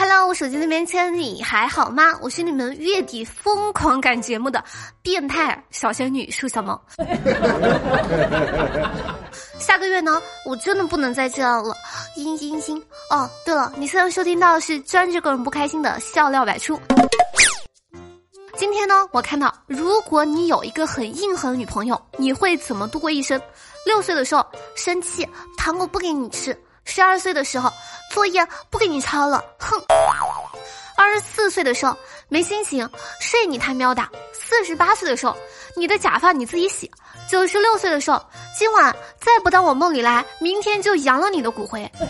Hello，我手机那边亲你还好吗？我是你们月底疯狂赶节目的变态小仙女树小萌。下个月呢，我真的不能再这样了。嘤嘤嘤。哦，对了，你现在收听到的是专治各种不开心的笑料百出。今天呢，我看到，如果你有一个很硬核的女朋友，你会怎么度过一生？六岁的时候生气，糖果不给你吃。十二岁的时候，作业不给你抄了，哼！二十四岁的时候没心情，睡你他喵的！四十八岁的时候，你的假发你自己洗。九十六岁的时候，今晚再不到我梦里来，明天就扬了你的骨灰。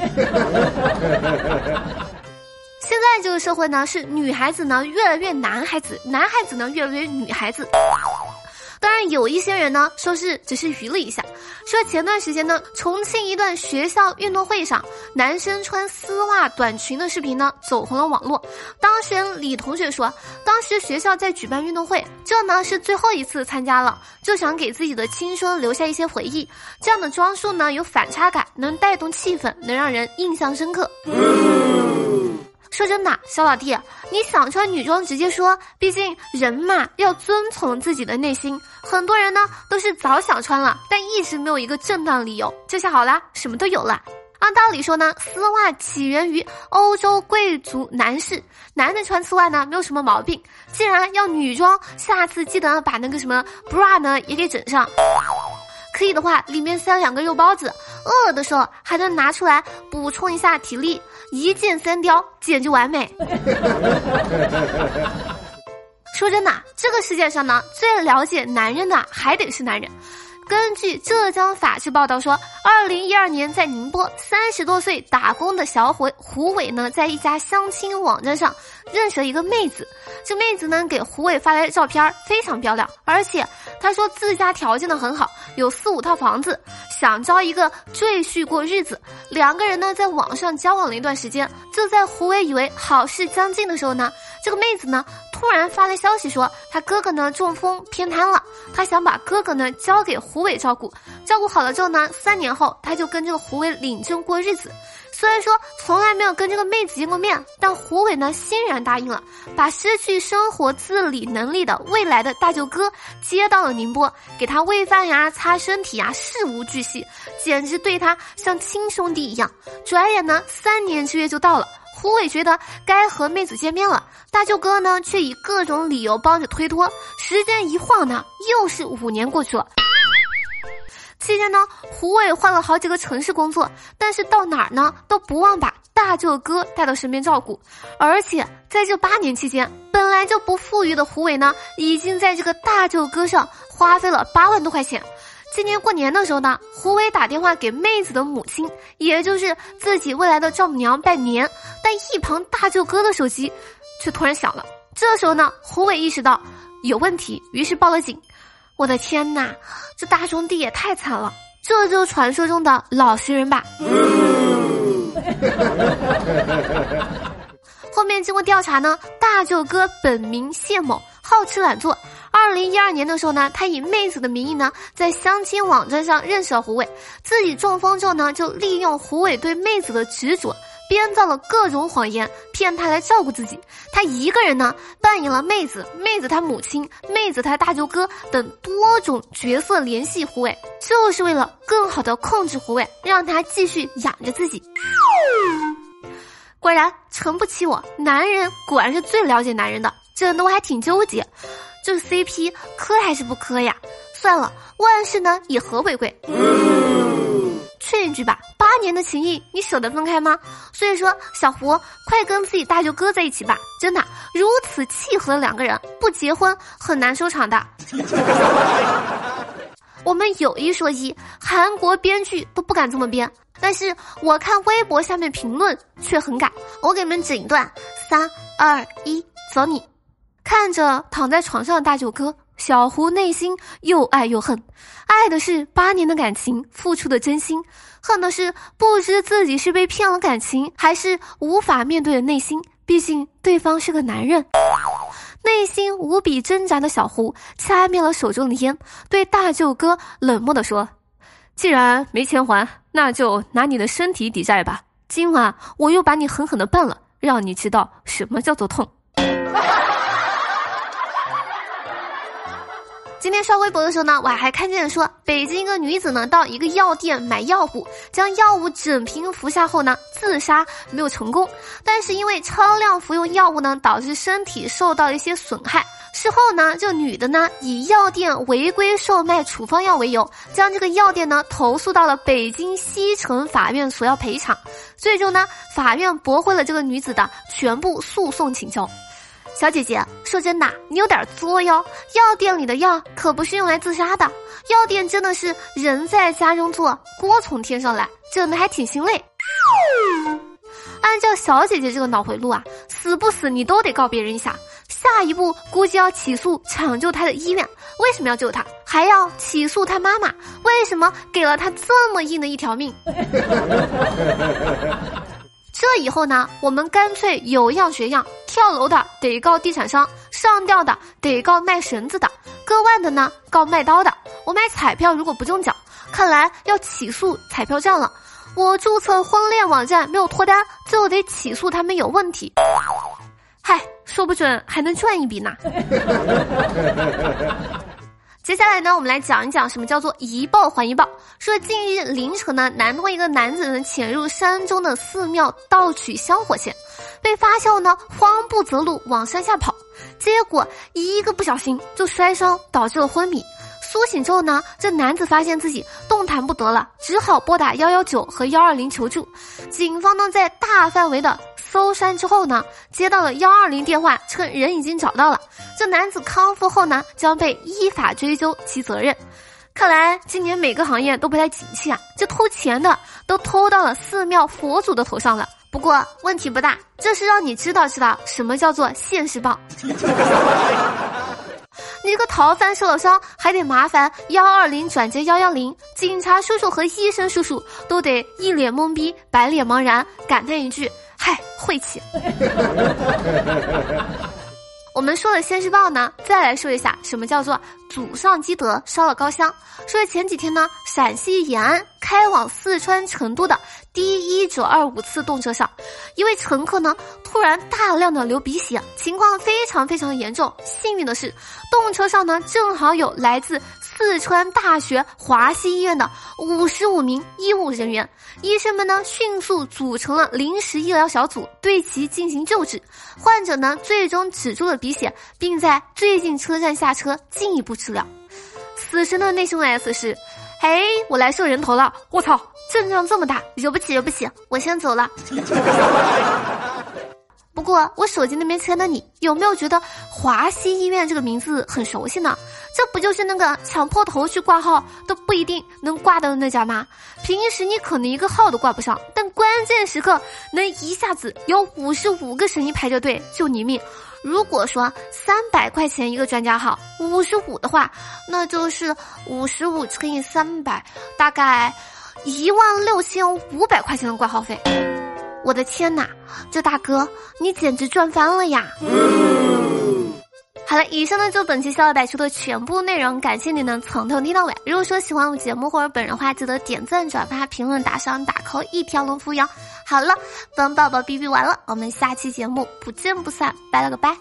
现在这个社会呢，是女孩子呢越来越男孩子，男孩子呢越来越女孩子。当然，有一些人呢说是只是娱乐一下。说前段时间呢，重庆一段学校运动会上，男生穿丝袜短裙的视频呢走红了网络。当事人李同学说，当时学校在举办运动会，这呢是最后一次参加了，就想给自己的青春留下一些回忆。这样的装束呢有反差感，能带动气氛，能让人印象深刻。说真的，小老弟，你想穿女装直接说，毕竟人嘛要遵从自己的内心。很多人呢都是早想穿了，但一直没有一个正当理由。这下好啦，什么都有了。按道理说呢，丝袜起源于欧洲贵族男士，男的穿丝袜呢没有什么毛病。既然要女装，下次记得把那个什么 bra 呢也给整上。可以的话，里面塞两个肉包子，饿了的时候还能拿出来补充一下体力，一箭三雕，简直完美。说真的，这个世界上呢，最了解男人的还得是男人。根据浙江法制报道说，二零一二年在宁波，三十多岁打工的小伙胡伟呢，在一家相亲网站上认识了一个妹子。这妹子呢，给胡伟发来的照片非常漂亮，而且她说自家条件呢很好，有四五套房子，想招一个赘婿过日子。两个人呢，在网上交往了一段时间，就在胡伟以为好事将近的时候呢，这个妹子呢。突然发来消息说，她哥哥呢中风偏瘫了，她想把哥哥呢交给胡伟照顾，照顾好了之后呢，三年后她就跟这个胡伟领证过日子。虽然说从来没有跟这个妹子见过面，但胡伟呢欣然答应了，把失去生活自理能力的未来的大舅哥接到了宁波，给他喂饭呀、擦身体呀，事无巨细，简直对他像亲兄弟一样。转眼呢，三年之约就到了。胡伟觉得该和妹子见面了，大舅哥呢却以各种理由帮着推脱。时间一晃呢，又是五年过去了。期间呢，胡伟换了好几个城市工作，但是到哪儿呢都不忘把大舅哥带到身边照顾。而且在这八年期间，本来就不富裕的胡伟呢，已经在这个大舅哥上花费了八万多块钱。今年过年的时候呢，胡伟打电话给妹子的母亲，也就是自己未来的丈母娘拜年，但一旁大舅哥的手机却突然响了。这时候呢，胡伟意识到有问题，于是报了警。我的天哪，这大兄弟也太惨了，这就是传说中的老实人吧？后面经过调查呢，大舅哥本名谢某，好吃懒做。二零一二年的时候呢，他以妹子的名义呢，在相亲网站上认识了胡伟。自己中风之后呢，就利用胡伟对妹子的执着，编造了各种谎言，骗他来照顾自己。他一个人呢，扮演了妹子、妹子他母亲、妹子他大舅哥等多种角色，联系胡伟，就是为了更好的控制胡伟，让他继续养着自己。果然诚不欺我，男人果然是最了解男人的，整的我还挺纠结。这 CP 磕还是不磕呀？算了，万事呢以和为贵。劝一句吧，八年的情谊，你舍得分开吗？所以说，小胡，快跟自己大舅哥在一起吧！真的，如此契合的两个人，不结婚很难收场的。我们有一说一，韩国编剧都不敢这么编，但是我看微博下面评论却很敢。我给你们整一段：三二一，走你！看着躺在床上的大舅哥，小胡内心又爱又恨，爱的是八年的感情付出的真心，恨的是不知自己是被骗了感情，还是无法面对的内心。毕竟对方是个男人，内心无比挣扎的小胡掐灭了手中的烟，对大舅哥冷漠的说：“既然没钱还，那就拿你的身体抵债吧。今晚我又把你狠狠的办了。”让你知道什么叫做痛。今天刷微博的时候呢，我还看见说，北京一个女子呢到一个药店买药物，将药物整瓶服下后呢自杀，没有成功。但是因为超量服用药物呢，导致身体受到一些损害。事后呢，这女的呢以药店违规售卖处方药为由，将这个药店呢投诉到了北京西城法院索要赔偿。最终呢，法院驳回了这个女子的全部诉讼请求。小姐姐，说真的，你有点作哟。药店里的药可不是用来自杀的，药店真的是人在家中坐，锅从天上来，整的还挺心累。按照小姐姐这个脑回路啊，死不死你都得告别人一下，下一步估计要起诉抢救她的医院，为什么要救她？还要起诉她妈妈，为什么给了她这么硬的一条命？这以后呢，我们干脆有样学样，跳楼的得告地产商，上吊的得告卖绳子的，割腕的呢告卖刀的。我买彩票如果不中奖，看来要起诉彩票站了。我注册婚恋网站没有脱单，就得起诉他们有问题。嗨，说不准还能赚一笔呢。下来呢，我们来讲一讲什么叫做一报还一报。说近日凌晨呢，南通一个男子呢潜入山中的寺庙盗取香火钱，被发现后呢，慌不择路往山下跑，结果一个不小心就摔伤，导致了昏迷。苏醒之后呢，这男子发现自己动弹不得了，只好拨打幺幺九和幺二零求助。警方呢，在大范围的搜山之后呢，接到了幺二零电话，称人已经找到了。这男子康复后呢，将被依法追究其责任。看来今年每个行业都不太景气啊，这偷钱的都偷到了寺庙佛祖的头上了。不过问题不大，这是让你知道知道什么叫做现世报。你这个逃犯受了伤，还得麻烦幺二零转接幺幺零，警察叔叔和医生叔叔都得一脸懵逼、白脸茫然，感叹一句：“嗨，晦气。”我们说了现世报呢，再来说一下什么叫做祖上积德，烧了高香。说前几天呢，陕西延安开往四川成都的第一九二五次动车上，一位乘客呢突然大量的流鼻血，情况非常非常严重。幸运的是，动车上呢正好有来自。四川大学华西医院的五十五名医务人员，医生们呢迅速组成了临时医疗小组，对其进行救治。患者呢最终止住了鼻血，并在最近车站下车进一步治疗。死神的内声 S 是：嘿，我来收人头了！我操，阵仗这么大，惹不起，惹不起，我先走了。不过我手机那边签的你有没有觉得华西医院这个名字很熟悉呢？这不就是那个抢破头去挂号都不一定能挂到的那家吗？平时你可能一个号都挂不上，但关键时刻能一下子有五十五个神医排着队救你命。如果说三百块钱一个专家号，五十五的话，那就是五十五乘以三百，大概一万六千五百块钱的挂号费。我的天哪，这大哥你简直赚翻了呀！好了，以上呢就本期笑料百出的全部内容，感谢你能从头听到尾。如果说喜欢我节目或者本人的话，记得点赞、转发、评论、打赏、打 call，一条龙服务。好了，本宝宝哔哔完了，我们下期节目不见不散，拜了个拜。